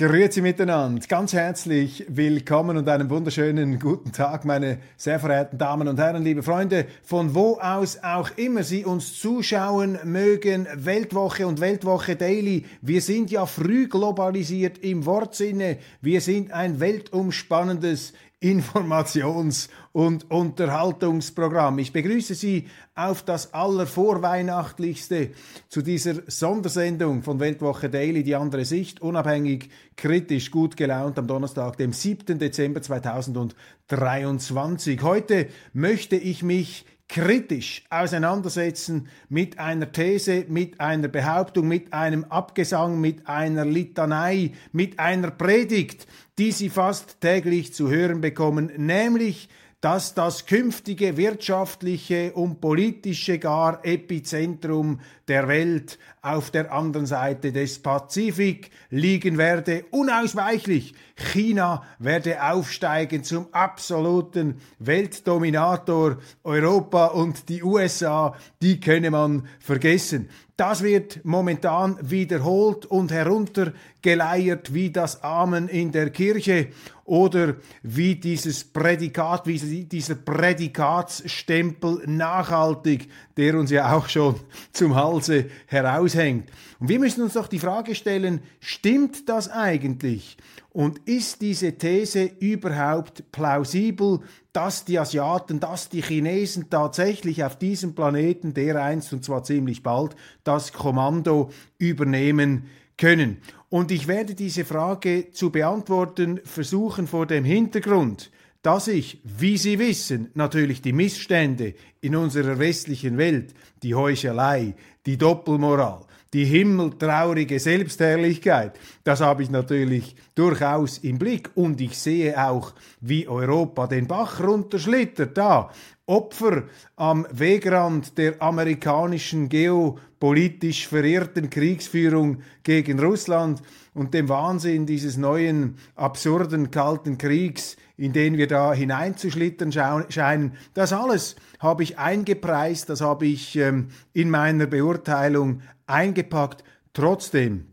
Grüezi miteinander, ganz herzlich willkommen und einen wunderschönen guten Tag, meine sehr verehrten Damen und Herren, liebe Freunde, von wo aus auch immer Sie uns zuschauen mögen, Weltwoche und Weltwoche Daily. Wir sind ja früh globalisiert im Wortsinne, wir sind ein weltumspannendes Informations- und Unterhaltungsprogramm. Ich begrüße Sie auf das allervorweihnachtlichste zu dieser Sondersendung von Weltwoche Daily, die andere Sicht, unabhängig, kritisch, gut gelaunt am Donnerstag, dem 7. Dezember 2023. Heute möchte ich mich kritisch auseinandersetzen mit einer These, mit einer Behauptung, mit einem Abgesang, mit einer Litanei, mit einer Predigt, die Sie fast täglich zu hören bekommen, nämlich dass das künftige wirtschaftliche und politische gar Epizentrum der Welt auf der anderen Seite des Pazifik liegen werde. Unausweichlich. China werde aufsteigen zum absoluten Weltdominator. Europa und die USA, die könne man vergessen. Das wird momentan wiederholt und heruntergeleiert wie das Amen in der Kirche oder wie dieses Prädikat, wie dieser Prädikatsstempel nachhaltig, der uns ja auch schon zum Halse heraushängt. Und wir müssen uns doch die Frage stellen, stimmt das eigentlich? Und ist diese These überhaupt plausibel, dass die Asiaten, dass die Chinesen tatsächlich auf diesem Planeten dereinst, und zwar ziemlich bald, das Kommando übernehmen können? Und ich werde diese Frage zu beantworten versuchen vor dem Hintergrund, dass ich, wie Sie wissen, natürlich die Missstände in unserer westlichen Welt, die Heuchelei, die Doppelmoral, die himmeltraurige Selbstherrlichkeit, das habe ich natürlich durchaus im Blick und ich sehe auch, wie Europa den Bach runterschlittert da. Opfer am Wegrand der amerikanischen geopolitisch verirrten Kriegsführung gegen Russland und dem Wahnsinn dieses neuen absurden kalten Kriegs, in den wir da hineinzuschlittern scheinen. Das alles habe ich eingepreist, das habe ich ähm, in meiner Beurteilung eingepackt. Trotzdem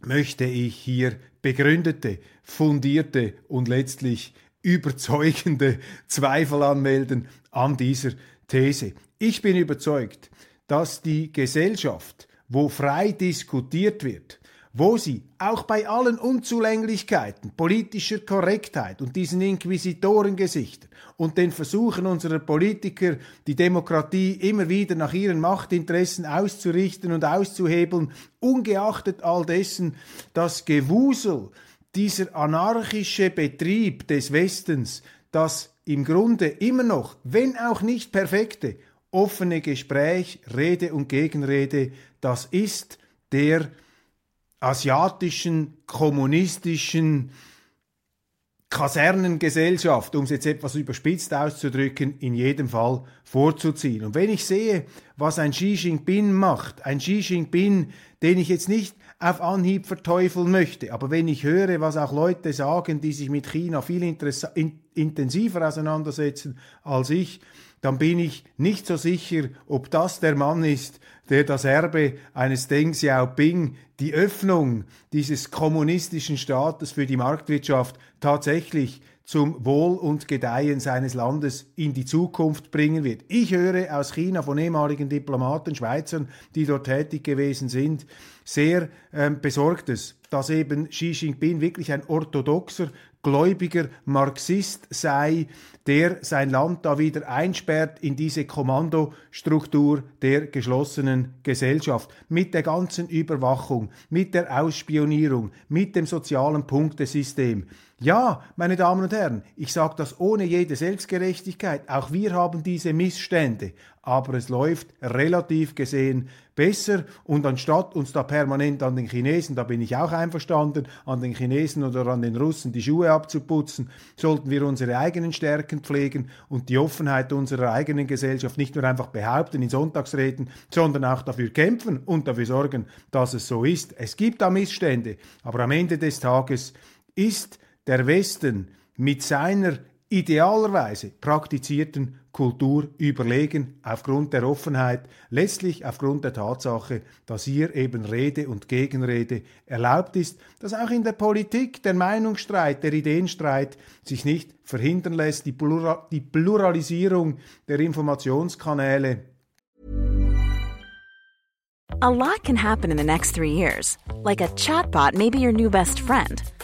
möchte ich hier begründete, fundierte und letztlich überzeugende Zweifel anmelden an dieser These. Ich bin überzeugt, dass die Gesellschaft, wo frei diskutiert wird, wo sie auch bei allen Unzulänglichkeiten politischer Korrektheit und diesen Inquisitorengesichtern und den Versuchen unserer Politiker, die Demokratie immer wieder nach ihren Machtinteressen auszurichten und auszuhebeln, ungeachtet all dessen, das Gewusel, dieser anarchische Betrieb des Westens, das im Grunde immer noch, wenn auch nicht perfekte, offene Gespräch, Rede und Gegenrede, das ist der asiatischen, kommunistischen Kasernengesellschaft, um es jetzt etwas überspitzt auszudrücken, in jedem Fall vorzuziehen. Und wenn ich sehe, was ein Xi Jinping macht, ein Xi Jinping, den ich jetzt nicht auf Anhieb verteufeln möchte, aber wenn ich höre, was auch Leute sagen, die sich mit China viel in intensiver auseinandersetzen als ich, dann bin ich nicht so sicher, ob das der Mann ist, der das Erbe eines Deng Xiaoping, die Öffnung dieses kommunistischen Staates für die Marktwirtschaft tatsächlich zum Wohl und Gedeihen seines Landes in die Zukunft bringen wird. Ich höre aus China von ehemaligen Diplomaten, Schweizern, die dort tätig gewesen sind, sehr ähm, besorgtes, dass eben Xi Jinping wirklich ein orthodoxer, gläubiger Marxist sei, der sein Land da wieder einsperrt in diese Kommandostruktur der geschlossenen Gesellschaft mit der ganzen Überwachung, mit der Ausspionierung, mit dem sozialen Punktesystem. Ja, meine Damen und Herren, ich sage das ohne jede Selbstgerechtigkeit. Auch wir haben diese Missstände, aber es läuft relativ gesehen besser und anstatt uns da permanent an den Chinesen, da bin ich auch einverstanden, an den Chinesen oder an den Russen die Schuhe abzuputzen, sollten wir unsere eigenen Stärken pflegen und die Offenheit unserer eigenen Gesellschaft nicht nur einfach behaupten in Sonntagsreden, sondern auch dafür kämpfen und dafür sorgen, dass es so ist. Es gibt da Missstände, aber am Ende des Tages ist der Westen mit seiner idealerweise praktizierten Kultur überlegen aufgrund der Offenheit, letztlich aufgrund der Tatsache, dass hier eben Rede und Gegenrede erlaubt ist, dass auch in der Politik der Meinungsstreit, der Ideenstreit sich nicht verhindern lässt, die, Plural die Pluralisierung der Informationskanäle. A lot can happen in the next three years, like a chatbot may be your new best friend.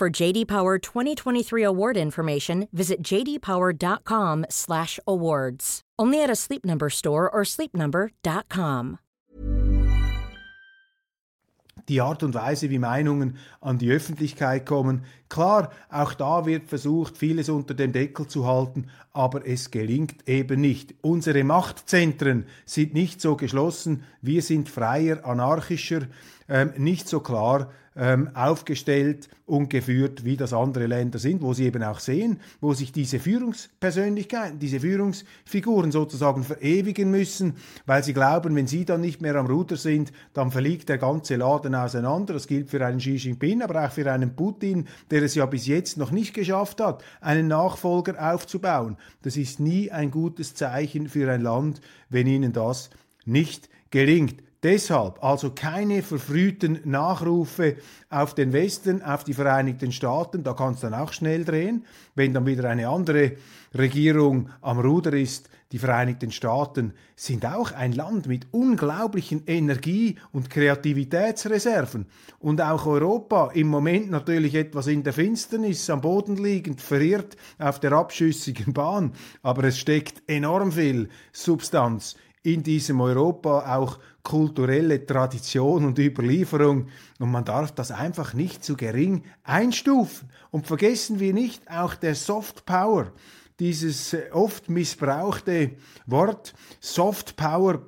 For JD Power 2023 award information, visit jdpower.com/awards. Only at a Sleep Number store or sleepnumber.com. Die Art und Weise, wie Meinungen an die Öffentlichkeit kommen, klar, auch da wird versucht, vieles unter dem Deckel zu halten, aber es gelingt eben nicht. Unsere Machtzentren sind nicht so geschlossen, wir sind freier, anarchischer, ähm, nicht so klar ähm, aufgestellt und geführt, wie das andere Länder sind, wo sie eben auch sehen, wo sich diese Führungspersönlichkeiten, diese Führungsfiguren sozusagen verewigen müssen, weil sie glauben, wenn sie dann nicht mehr am Ruder sind, dann verliegt der ganze Laden auseinander. Das gilt für einen Xi Jinping, aber auch für einen Putin, der es ja bis jetzt noch nicht geschafft hat, einen Nachfolger aufzubauen. Das ist nie ein gutes Zeichen für ein Land, wenn ihnen das nicht gelingt. Deshalb also keine verfrühten Nachrufe auf den Westen, auf die Vereinigten Staaten, da kann es dann auch schnell drehen, wenn dann wieder eine andere Regierung am Ruder ist. Die Vereinigten Staaten sind auch ein Land mit unglaublichen Energie- und Kreativitätsreserven. Und auch Europa im Moment natürlich etwas in der Finsternis, am Boden liegend, verirrt auf der abschüssigen Bahn. Aber es steckt enorm viel Substanz in diesem Europa auch kulturelle Tradition und Überlieferung und man darf das einfach nicht zu gering einstufen. Und vergessen wir nicht auch der Soft Power, dieses äh, oft missbrauchte Wort Soft Power,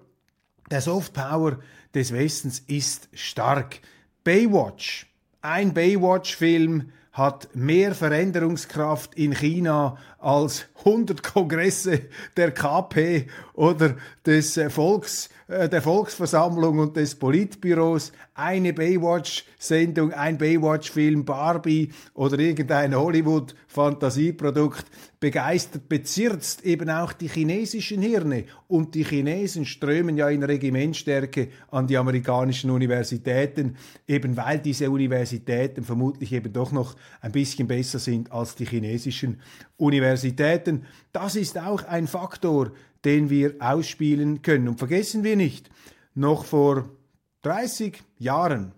der Soft Power des Westens ist stark. Baywatch, ein Baywatch-Film hat mehr Veränderungskraft in China als 100 Kongresse der KP oder des äh, Volks, äh, der Volksversammlung und des Politbüros, eine Baywatch-Sendung, ein Baywatch-Film, Barbie oder irgendein Hollywood-Fantasieprodukt begeistert, bezirzt eben auch die chinesischen Hirne. Und die Chinesen strömen ja in Regimentstärke an die amerikanischen Universitäten, eben weil diese Universitäten vermutlich eben doch noch ein bisschen besser sind als die chinesischen Universitäten. Das ist auch ein Faktor, den wir ausspielen können. Und vergessen wir nicht, noch vor 30 Jahren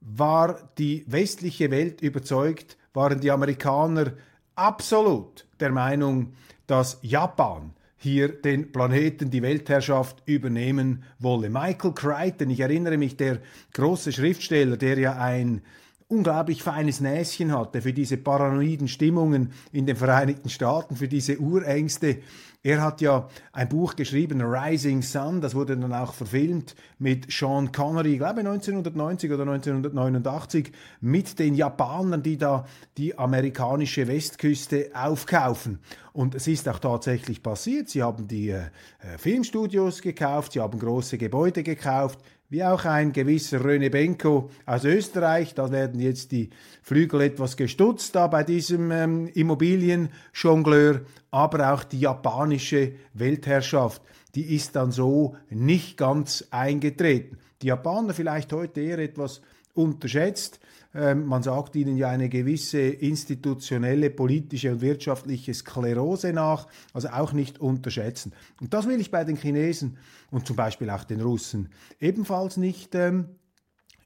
war die westliche Welt überzeugt, waren die Amerikaner absolut der Meinung, dass Japan hier den Planeten, die Weltherrschaft übernehmen wolle. Michael Crichton, ich erinnere mich, der große Schriftsteller, der ja ein unglaublich feines Näschen hatte für diese paranoiden Stimmungen in den Vereinigten Staaten, für diese Urängste Er hat ja ein Buch geschrieben, Rising Sun, das wurde dann auch verfilmt mit Sean Connery, ich glaube 1990 oder 1989, mit den Japanern, die da die amerikanische Westküste aufkaufen. Und es ist auch tatsächlich passiert. Sie haben die äh, Filmstudios gekauft, sie haben große Gebäude gekauft, wie auch ein gewisser Röne Benko aus Österreich. Da werden jetzt die Flügel etwas gestutzt da bei diesem ähm, Immobilienjongleur, aber auch die japanische Weltherrschaft, die ist dann so nicht ganz eingetreten. Die Japaner vielleicht heute eher etwas unterschätzt. Ähm, man sagt ihnen ja eine gewisse institutionelle, politische und wirtschaftliche Sklerose nach, also auch nicht unterschätzen. Und das will ich bei den Chinesen und zum Beispiel auch den Russen ebenfalls nicht ähm,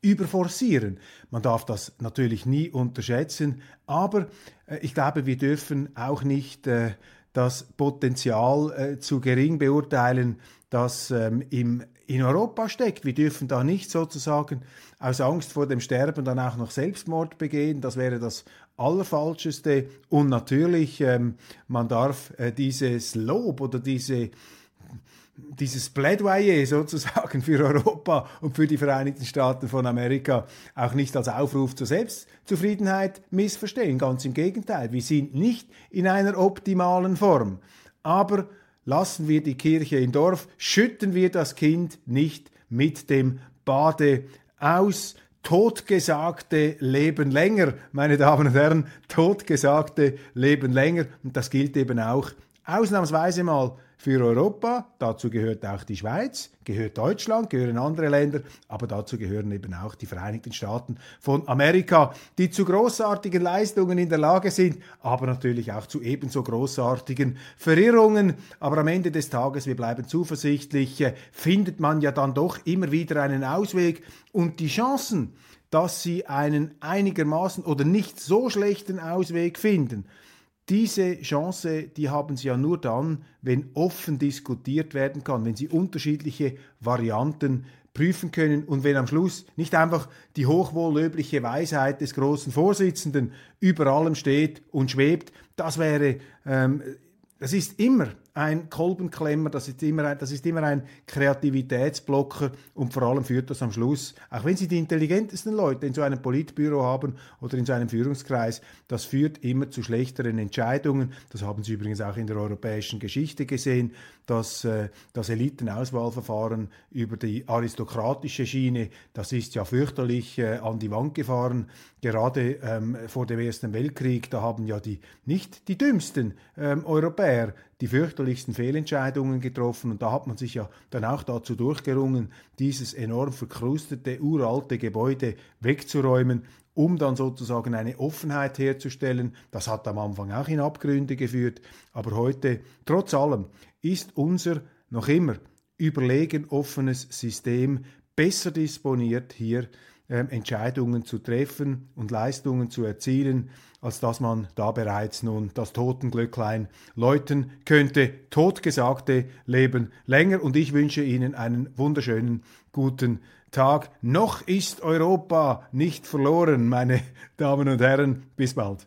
überforcieren. Man darf das natürlich nie unterschätzen, aber äh, ich glaube, wir dürfen auch nicht äh, das Potenzial äh, zu gering beurteilen, das ähm, im, in Europa steckt. Wir dürfen da nicht sozusagen aus Angst vor dem Sterben dann auch noch Selbstmord begehen. Das wäre das Allerfalscheste. Und natürlich, ähm, man darf äh, dieses Lob oder diese dieses Plädoyer sozusagen für Europa und für die Vereinigten Staaten von Amerika auch nicht als Aufruf zur Selbstzufriedenheit missverstehen. Ganz im Gegenteil, wir sind nicht in einer optimalen Form. Aber lassen wir die Kirche im Dorf, schütten wir das Kind nicht mit dem Bade aus. Totgesagte leben länger, meine Damen und Herren, totgesagte leben länger. Und das gilt eben auch ausnahmsweise mal für Europa. Dazu gehört auch die Schweiz, gehört Deutschland, gehören andere Länder, aber dazu gehören eben auch die Vereinigten Staaten von Amerika, die zu großartigen Leistungen in der Lage sind, aber natürlich auch zu ebenso großartigen Verirrungen. Aber am Ende des Tages, wir bleiben zuversichtlich, äh, findet man ja dann doch immer wieder einen Ausweg und die Chancen, dass sie einen einigermaßen oder nicht so schlechten Ausweg finden, diese Chance, die haben Sie ja nur dann, wenn offen diskutiert werden kann, wenn Sie unterschiedliche Varianten prüfen können und wenn am Schluss nicht einfach die hochwohllöbliche Weisheit des großen Vorsitzenden über allem steht und schwebt, das wäre, ähm, das ist immer ein Kolbenklemmer, das ist, immer ein, das ist immer ein Kreativitätsblocker und vor allem führt das am Schluss, auch wenn Sie die intelligentesten Leute in so einem Politbüro haben oder in so einem Führungskreis, das führt immer zu schlechteren Entscheidungen. Das haben Sie übrigens auch in der europäischen Geschichte gesehen, dass äh, das Elitenauswahlverfahren über die aristokratische Schiene, das ist ja fürchterlich äh, an die Wand gefahren. Gerade ähm, vor dem Ersten Weltkrieg, da haben ja die nicht die dümmsten ähm, Europäer die fürchterlichsten Fehlentscheidungen getroffen und da hat man sich ja dann auch dazu durchgerungen, dieses enorm verkrustete, uralte Gebäude wegzuräumen, um dann sozusagen eine Offenheit herzustellen. Das hat am Anfang auch in Abgründe geführt, aber heute, trotz allem, ist unser noch immer überlegen offenes System besser disponiert, hier Entscheidungen zu treffen und Leistungen zu erzielen, als dass man da bereits nun das Totenglöcklein läuten könnte. Totgesagte leben länger und ich wünsche Ihnen einen wunderschönen guten Tag. Noch ist Europa nicht verloren, meine Damen und Herren. Bis bald.